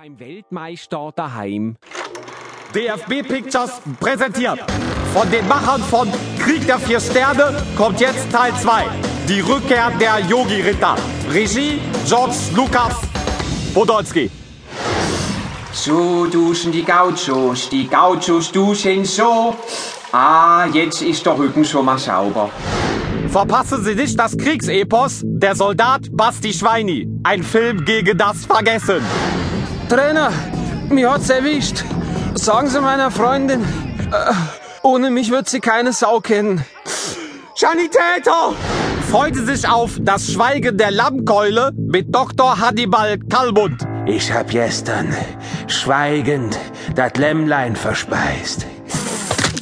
beim Weltmeister daheim. DFB Pictures präsentiert. Von den Machern von Krieg der Vier Sterne kommt jetzt Teil 2. Die Rückkehr der Yogi-Ritter. Regie George Lukas Podolski. So duschen die Gauchos, die Gauchos duschen so. Ah, jetzt ist der Rücken schon mal sauber. Verpassen Sie nicht das Kriegsepos Der Soldat Basti Schweini. Ein Film gegen das Vergessen. Trainer, mir hat's erwischt. Sagen Sie meiner Freundin, äh, ohne mich wird sie keine Sau kennen. Sanitäter! Freuen Sie sich auf das Schweigen der Lammkeule mit Dr. Hannibal Kalmund. Ich hab gestern schweigend das Lämmlein verspeist.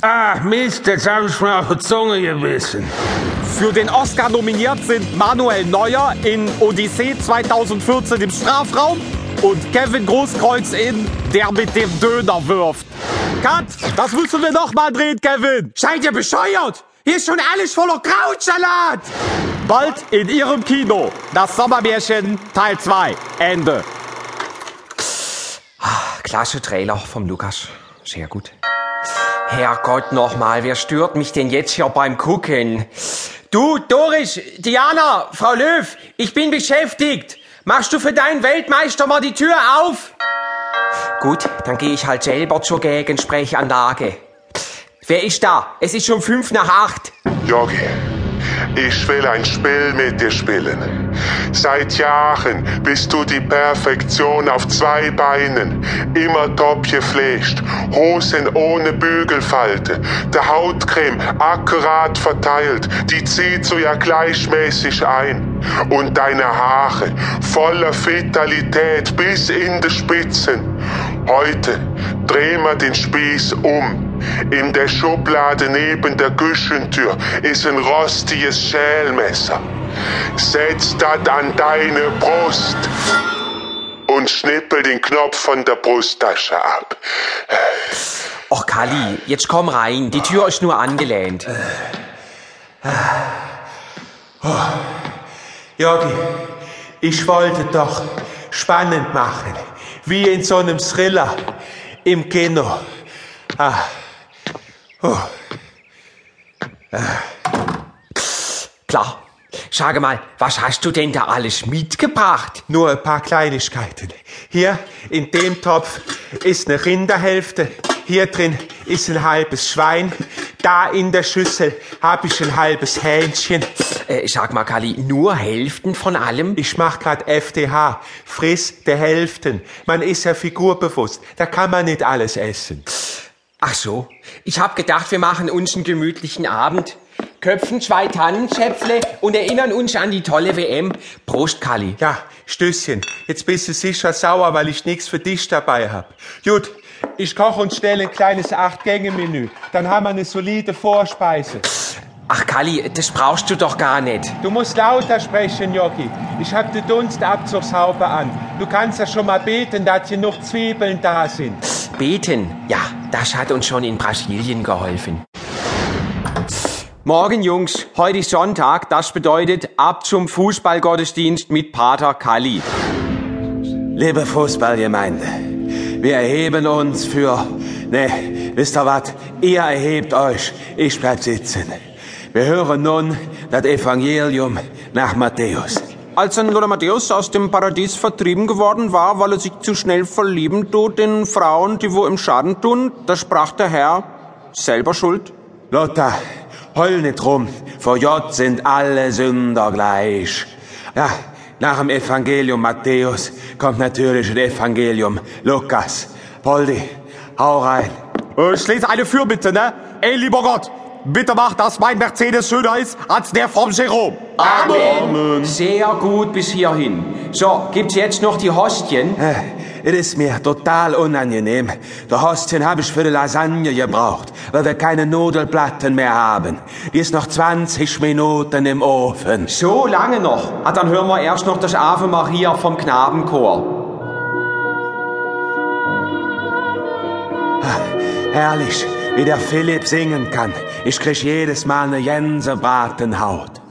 Ah, Mist, jetzt hab ich mir auf die Zunge gebissen. Für den Oscar nominiert sind Manuel Neuer in Odyssee 2014 im Strafraum und Kevin Großkreuz in Der mit dem Döner wirft. Cut! Das müssen wir noch mal drehen, Kevin! Seid ihr bescheuert? Hier ist schon alles voller Krautsalat! Bald in Ihrem Kino. Das Sommermärchen Teil 2. Ende. Klasse Trailer vom Lukas. Sehr gut. Herrgott nochmal, wer stört mich denn jetzt hier beim Gucken? Du, Doris, Diana, Frau Löw, ich bin beschäftigt. Machst du für deinen Weltmeister mal die Tür auf? Gut, dann gehe ich halt selber zur Gegensprechanlage. Wer ist da? Es ist schon fünf nach acht. Yogi, ich will ein Spiel mit dir spielen. Seit Jahren bist du die Perfektion auf zwei Beinen, immer top gepflegt, Hosen ohne Bügelfalte, der Hautcreme akkurat verteilt, die zieht du ja gleichmäßig ein. Und deine Haare voller Vitalität bis in die Spitzen. Heute drehen wir den Spieß um. In der Schublade neben der Küchentür ist ein rostiges Schälmesser. Setz das an deine Brust und schnippel den Knopf von der Brusttasche ab. Och, Kali, jetzt komm rein. Die Tür ist nur angelehnt. Yogi, ich wollte doch spannend machen. Wie in so einem Thriller im Kino. Ah. Oh. Klar. Sag mal, was hast du denn da alles mitgebracht? Nur ein paar Kleinigkeiten. Hier in dem Topf ist eine Rinderhälfte. Hier drin ist ein halbes Schwein. Da in der Schüssel habe ich ein halbes Hähnchen. Äh, sag mal, Kali, nur Hälften von allem? Ich mach grad FDH. Friss der Hälften. Man ist ja figurbewusst. Da kann man nicht alles essen. Ach so. Ich hab gedacht, wir machen uns einen gemütlichen Abend. Köpfen zwei Tannenschäpfle und erinnern uns an die tolle WM. Prost, Kali. Ja, Stößchen. Jetzt bist du sicher sauer, weil ich nichts für dich dabei hab. Gut, ich koche und stelle ein kleines Acht-Gänge-Menü. Dann haben wir eine solide Vorspeise. Ach, Kali, das brauchst du doch gar nicht. Du musst lauter sprechen, Jogi. Ich hab die Dunstabzugshaube an. Du kannst ja schon mal beten, dass hier noch Zwiebeln da sind. Beten, ja, das hat uns schon in Brasilien geholfen. Morgen, Jungs, heute ist Sonntag, das bedeutet ab zum Fußballgottesdienst mit Pater Kali. Liebe Fußballgemeinde, wir erheben uns für... Ne, wisst ihr was? Ihr erhebt euch, ich bleib sitzen. Wir hören nun das Evangelium nach Matthäus. Als ein Lothar Matthäus aus dem Paradies vertrieben geworden war, weil er sich zu schnell verlieben tut in Frauen, die wo im Schaden tun, da sprach der Herr, selber schuld. Lothar, heul nicht rum, vor Gott sind alle Sünder gleich. Ja, nach dem Evangelium Matthäus kommt natürlich das Evangelium Lukas. Poldi, hau rein. Äh, lese eine Fürbitte, ne? Ey, lieber Gott, bitte mach, dass mein Mercedes schöner ist als der vom Jerome. Amen. Sehr gut bis hierhin. So, gibt's jetzt noch die Hostien? Äh, Es ist mir total unangenehm. Der Hostien habe ich für die Lasagne gebraucht, weil wir keine Nudelplatten mehr haben. Die ist noch 20 Minuten im Ofen. So lange noch. Ah, dann hören wir erst noch das Ave Maria vom Knabenchor. Herrlich, wie der Philipp singen kann. Ich krieg jedes Mal eine Gänsebratenhaut.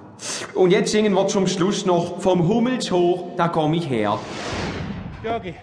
Und jetzt singen wir zum Schluss noch vom Hummels hoch, da komm ich her. Jörgi,